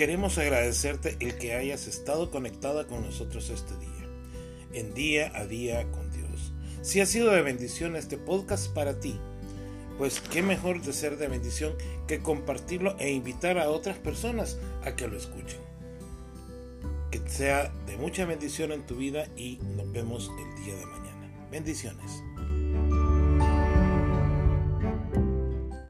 queremos agradecerte el que hayas estado conectada con nosotros este día, en día a día con Dios. Si ha sido de bendición este podcast para ti, pues qué mejor de ser de bendición que compartirlo e invitar a otras personas a que lo escuchen. Que sea de mucha bendición en tu vida y nos vemos el día de mañana. Bendiciones.